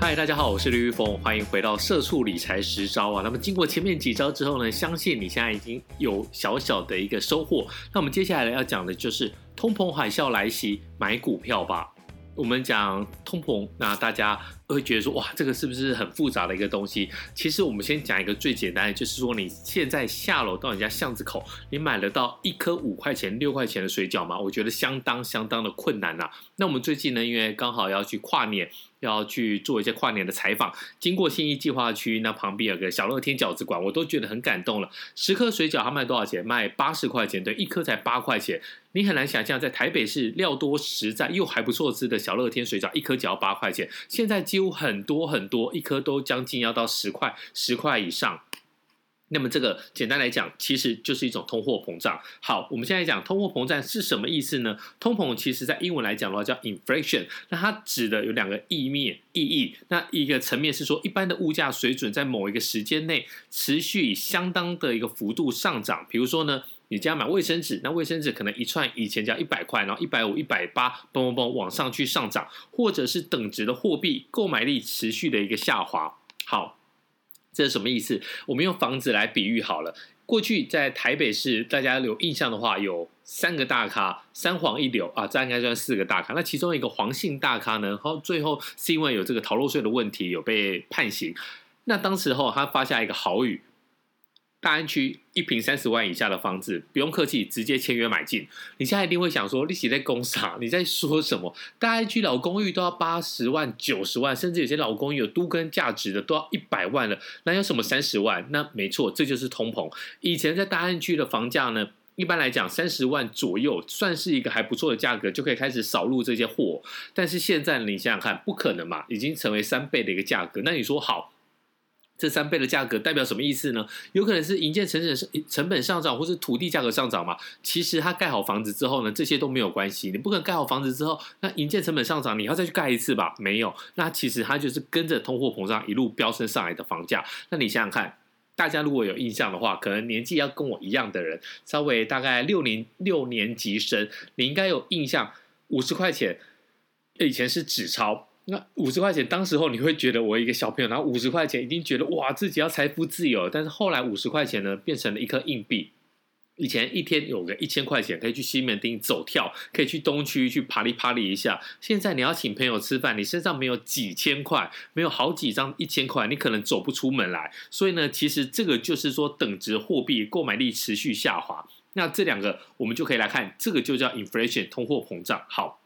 嗨，大家好，我是李玉峰，欢迎回到社畜理财十招啊。那么经过前面几招之后呢，相信你现在已经有小小的一个收获。那我们接下来要讲的就是通膨海啸来袭，买股票吧。我们讲通膨，那大家会觉得说，哇，这个是不是很复杂的一个东西？其实我们先讲一个最简单的，就是说你现在下楼到人家巷子口，你买得到一颗五块钱、六块钱的水饺吗？我觉得相当相当的困难呐。那我们最近呢，因为刚好要去跨年。要去做一些跨年的采访，经过新义计划区，那旁边有个小乐天饺子馆，我都觉得很感动了。十颗水饺它卖多少钱？卖八十块钱，对，一颗才八块钱。你很难想象，在台北市料多实在又还不错吃的小乐天水饺，一颗只要八块钱。现在几乎很多很多，一颗都将近要到十块，十块以上。那么这个简单来讲，其实就是一种通货膨胀。好，我们现在讲通货膨胀是什么意思呢？通膨其实在英文来讲的话叫 inflation，那它指的有两个意面意义。那一个层面是说，一般的物价水准在某一个时间内持续以相当的一个幅度上涨。比如说呢，你家买卫生纸，那卫生纸可能一串以前要一百块，然后一百五、一百八，嘣嘣嘣往上去上涨，或者是等值的货币购买力持续的一个下滑。好。这是什么意思？我们用房子来比喻好了。过去在台北市，大家有印象的话，有三个大咖，三黄一柳啊，这应该算四个大咖。那其中一个黄姓大咖呢，后最后是因为有这个逃漏税的问题，有被判刑。那当时候他发下一个豪语。大安区一平三十万以下的房子，不用客气，直接签约买进。你现在一定会想说，利息在攻啥？你在说什么？大安区老公寓都要八十万、九十万，甚至有些老公寓有都跟价值的都要一百万了。那有什么三十万？那没错，这就是通膨。以前在大安区的房价呢，一般来讲三十万左右算是一个还不错的价格，就可以开始扫入这些货。但是现在你想想看，不可能嘛，已经成为三倍的一个价格。那你说好？这三倍的价格代表什么意思呢？有可能是营建成本成本上涨，或是土地价格上涨嘛？其实它盖好房子之后呢，这些都没有关系。你不可能盖好房子之后，那营建成本上涨，你要再去盖一次吧？没有。那其实它就是跟着通货膨胀一路飙升上来的房价。那你想想看，大家如果有印象的话，可能年纪要跟我一样的人，稍微大概六年六年级生，你应该有印象，五十块钱以前是纸钞。那五十块钱，当时候你会觉得我一个小朋友拿五十块钱，已经觉得哇自己要财富自由。但是后来五十块钱呢，变成了一颗硬币。以前一天有个一千块钱，可以去西门町走跳，可以去东区去爬哩爬哩一下。现在你要请朋友吃饭，你身上没有几千块，没有好几张一千块，你可能走不出门来。所以呢，其实这个就是说等值货币购买力持续下滑。那这两个我们就可以来看，这个就叫 inflation 通货膨胀。好。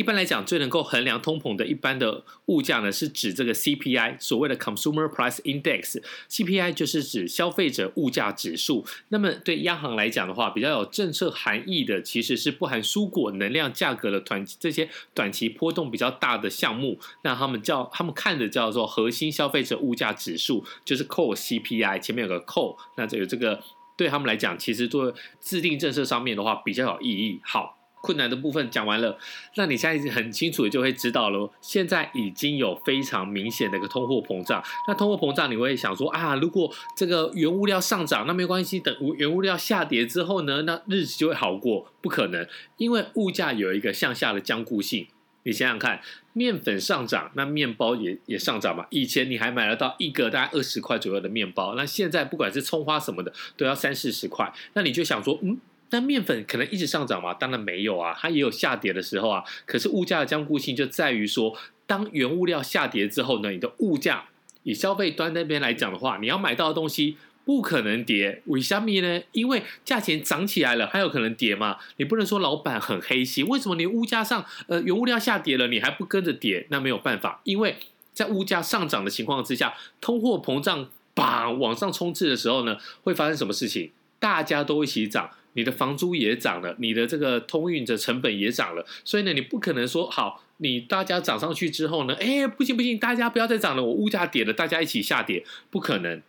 一般来讲，最能够衡量通膨的一般的物价呢，是指这个 CPI，所谓的 Consumer Price Index。CPI 就是指消费者物价指数。那么对央行来讲的话，比较有政策含义的，其实是不含蔬果、能量价格的短这些短期波动比较大的项目。那他们叫他们看的叫做核心消费者物价指数，就是 Core CPI。前面有个 Core，那这个这个对他们来讲，其实做制定政策上面的话比较有意义。好。困难的部分讲完了，那你现在很清楚就会知道了。现在已经有非常明显的一个通货膨胀。那通货膨胀，你会想说啊，如果这个原物料上涨，那没关系，等原物料下跌之后呢，那日子就会好过？不可能，因为物价有一个向下的僵固性。你想想看，面粉上涨，那面包也也上涨嘛。以前你还买得到一个大概二十块左右的面包，那现在不管是葱花什么的，都要三四十块。那你就想说，嗯。那面粉可能一直上涨吗？当然没有啊，它也有下跌的时候啊。可是物价的坚固性就在于说，当原物料下跌之后呢，你的物价以消费端那边来讲的话，你要买到的东西不可能跌。为什么呢？因为价钱涨起来了，还有可能跌吗？你不能说老板很黑心。为什么你物价上呃原物料下跌了，你还不跟着跌？那没有办法，因为在物价上涨的情况之下，通货膨胀把往上冲刺的时候呢，会发生什么事情？大家都一起涨。你的房租也涨了，你的这个通运的成本也涨了，所以呢，你不可能说好，你大家涨上去之后呢，哎，不行不行，大家不要再涨了，我物价跌了，大家一起下跌，不可能。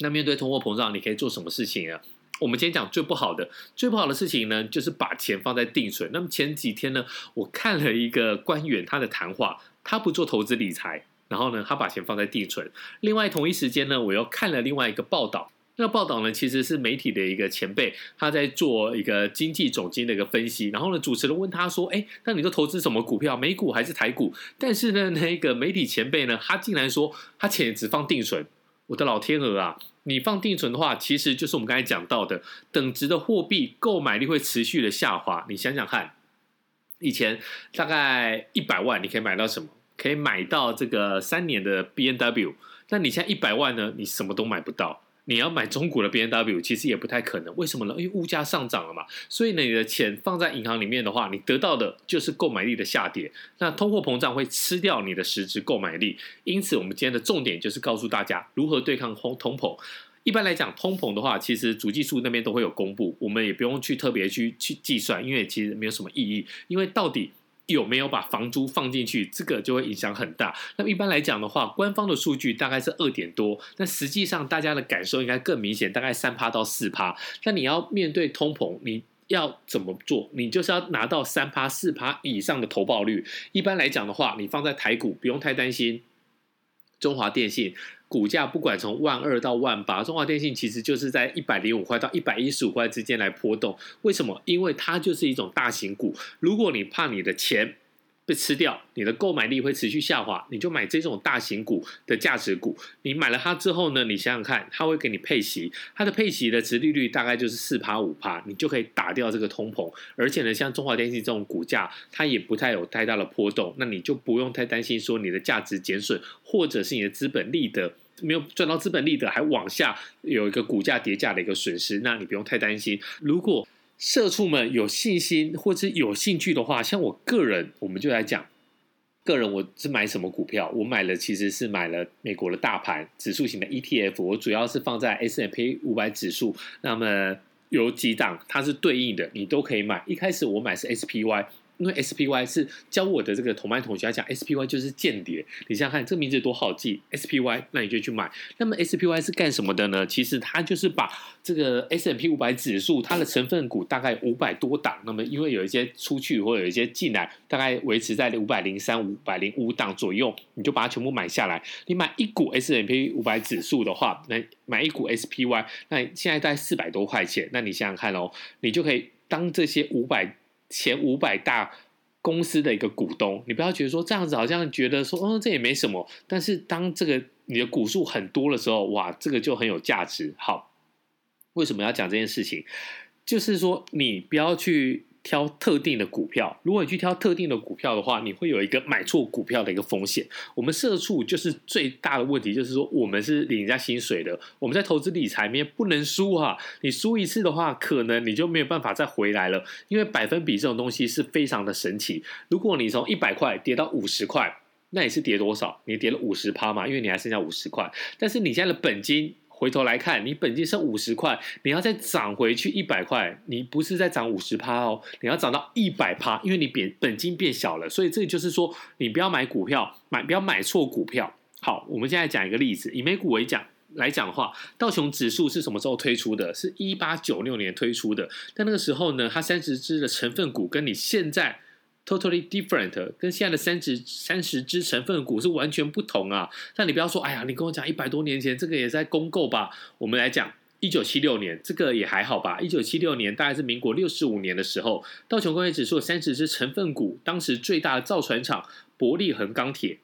那面对通货膨胀，你可以做什么事情啊？我们今天讲最不好的，最不好的事情呢，就是把钱放在定存。那么前几天呢，我看了一个官员他的谈话，他不做投资理财，然后呢，他把钱放在定存。另外同一时间呢，我又看了另外一个报道。那个报道呢，其实是媒体的一个前辈，他在做一个经济总监的一个分析。然后呢，主持人问他说：“哎，那你都投资什么股票？美股还是台股？”但是呢，那个媒体前辈呢，他竟然说他钱只放定存。我的老天鹅啊！你放定存的话，其实就是我们刚才讲到的，等值的货币购买力会持续的下滑。你想想看，以前大概一百万，你可以买到什么？可以买到这个三年的 B N W。那你现在一百万呢？你什么都买不到。你要买中股的 B N W，其实也不太可能。为什么呢？因为物价上涨了嘛。所以呢，你的钱放在银行里面的话，你得到的就是购买力的下跌。那通货膨胀会吃掉你的实质购买力。因此，我们今天的重点就是告诉大家如何对抗通通膨。一般来讲，通膨的话，其实主计处那边都会有公布，我们也不用去特别去去计算，因为其实没有什么意义。因为到底。有没有把房租放进去，这个就会影响很大。那么一般来讲的话，官方的数据大概是二点多，那实际上大家的感受应该更明显，大概三趴到四趴。那你要面对通膨，你要怎么做？你就是要拿到三趴、四趴以上的投报率。一般来讲的话，你放在台股不用太担心。中华电信。股价不管从万二到万八，中华电信其实就是在一百零五块到一百一十五块之间来波动。为什么？因为它就是一种大型股。如果你怕你的钱，被吃掉，你的购买力会持续下滑。你就买这种大型股的价值股。你买了它之后呢？你想想看，它会给你配息，它的配息的值利率大概就是四趴五趴，你就可以打掉这个通膨。而且呢，像中华电信这种股价，它也不太有太大的波动，那你就不用太担心说你的价值减损，或者是你的资本利得没有赚到资本利得，还往下有一个股价跌价的一个损失，那你不用太担心。如果社畜们有信心或者有兴趣的话，像我个人，我们就来讲，个人我是买什么股票？我买了其实是买了美国的大盘指数型的 ETF，我主要是放在 S M P 五百指数。那么有几档它是对应的，你都可以买。一开始我买是 S P Y。因为 SPY 是教我的这个同班同学讲，SPY 就是间谍。你想想看，这个名字多好记，SPY，那你就去买。那么 SPY 是干什么的呢？其实它就是把这个 S M P 五百指数它的成分股大概五百多档，那么因为有一些出去或有一些进来，大概维持在五百零三、五百零五档左右，你就把它全部买下来。你买一股 S M P 五百指数的话，那买一股 SPY，那现在大概四百多块钱，那你想想看哦，你就可以当这些五百。前五百大公司的一个股东，你不要觉得说这样子好像觉得说，嗯，这也没什么。但是当这个你的股数很多的时候，哇，这个就很有价值。好，为什么要讲这件事情？就是说，你不要去。挑特定的股票，如果你去挑特定的股票的话，你会有一个买错股票的一个风险。我们社畜就是最大的问题，就是说我们是领人家薪水的，我们在投资理财里面不能输哈。你输一次的话，可能你就没有办法再回来了，因为百分比这种东西是非常的神奇。如果你从一百块跌到五十块，那你是跌多少？你跌了五十趴嘛，因为你还剩下五十块，但是你现在的本金。回头来看，你本金剩五十块，你要再涨回去一百块，你不是在涨五十趴哦，你要涨到一百趴，因为你变本金变小了，所以这就是说，你不要买股票，买不要买错股票。好，我们现在讲一个例子，以美股为讲来讲的话，道琼指数是什么时候推出的？是一八九六年推出的，但那个时候呢，它三十只的成分股跟你现在。Totally different，跟现在的三十三十只成分股是完全不同啊！但你不要说，哎呀，你跟我讲一百多年前这个也在公购吧？我们来讲一九七六年，这个也还好吧？一九七六年大概是民国六十五年的时候，道琼工业指数三十只成分股，当时最大的造船厂伯利恒钢铁，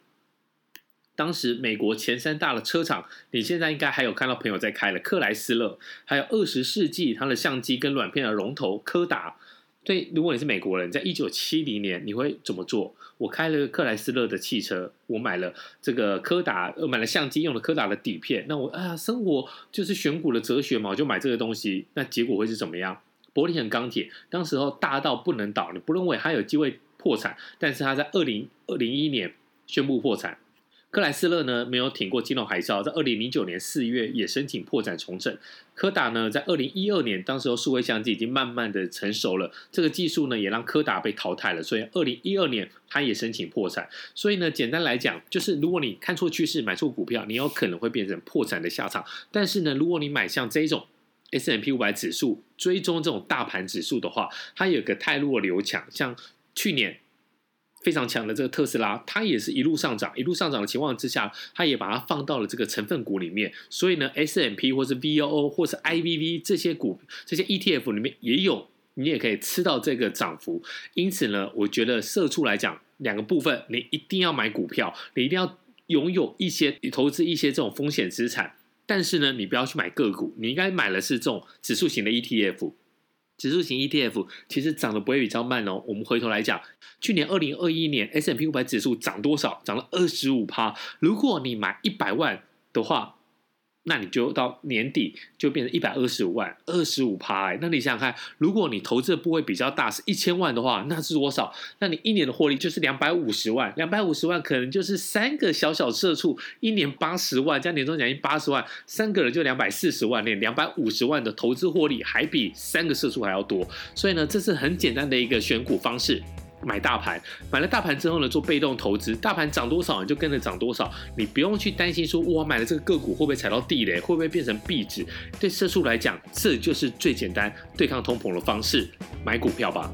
当时美国前三大的车厂，你现在应该还有看到朋友在开了克莱斯勒，还有二十世纪它的相机跟软片的龙头柯达。对，如果你是美国人，在一九七零年，你会怎么做？我开了克莱斯勒的汽车，我买了这个柯达，呃，买了相机，用了柯达的底片。那我啊，生活就是选股的哲学嘛，我就买这个东西。那结果会是怎么样？伯利恒钢铁当时候大到不能倒，你不认为它有机会破产？但是它在二零二零一年宣布破产。克莱斯勒呢没有挺过金融海啸，在二零零九年四月也申请破产重整。柯达呢在二零一二年，当时候数位相机已经慢慢的成熟了，这个技术呢也让柯达被淘汰了，所以二零一二年它也申请破产。所以呢，简单来讲，就是如果你看错趋势，买错股票，你有可能会变成破产的下场。但是呢，如果你买像这种 S M P 五百指数，追踪这种大盘指数的话，它有个泰弱流强，像去年。非常强的这个特斯拉，它也是一路上涨，一路上涨的情况之下，它也把它放到了这个成分股里面。所以呢，S M P 或是 V O O 或是 I V V 这些股这些 E T F 里面也有，你也可以吃到这个涨幅。因此呢，我觉得社畜来讲，两个部分你一定要买股票，你一定要拥有一些投资一些这种风险资产。但是呢，你不要去买个股，你应该买的是这种指数型的 ETF。指数型 ETF 其实涨得不会比较慢哦。我们回头来讲，去年二零二一年 S M P 五百指数涨多少？涨了二十五趴。如果你买一百万的话，那你就到年底就变成一百二十五万，二十五趴。那你想想看，如果你投资的部位比较大，是一千万的话，那是多少？那你一年的获利就是两百五十万，两百五十万可能就是三个小小社畜一年八十万加年终奖金八十万，三个人就两百四十万，那两百五十万的投资获利还比三个社畜还要多。所以呢，这是很简单的一个选股方式。买大盘，买了大盘之后呢，做被动投资，大盘涨多少你就跟着涨多少，你不用去担心说，哇买了这个个股会不会踩到地雷，会不会变成壁纸？对社畜来讲，这就是最简单对抗通膨的方式，买股票吧。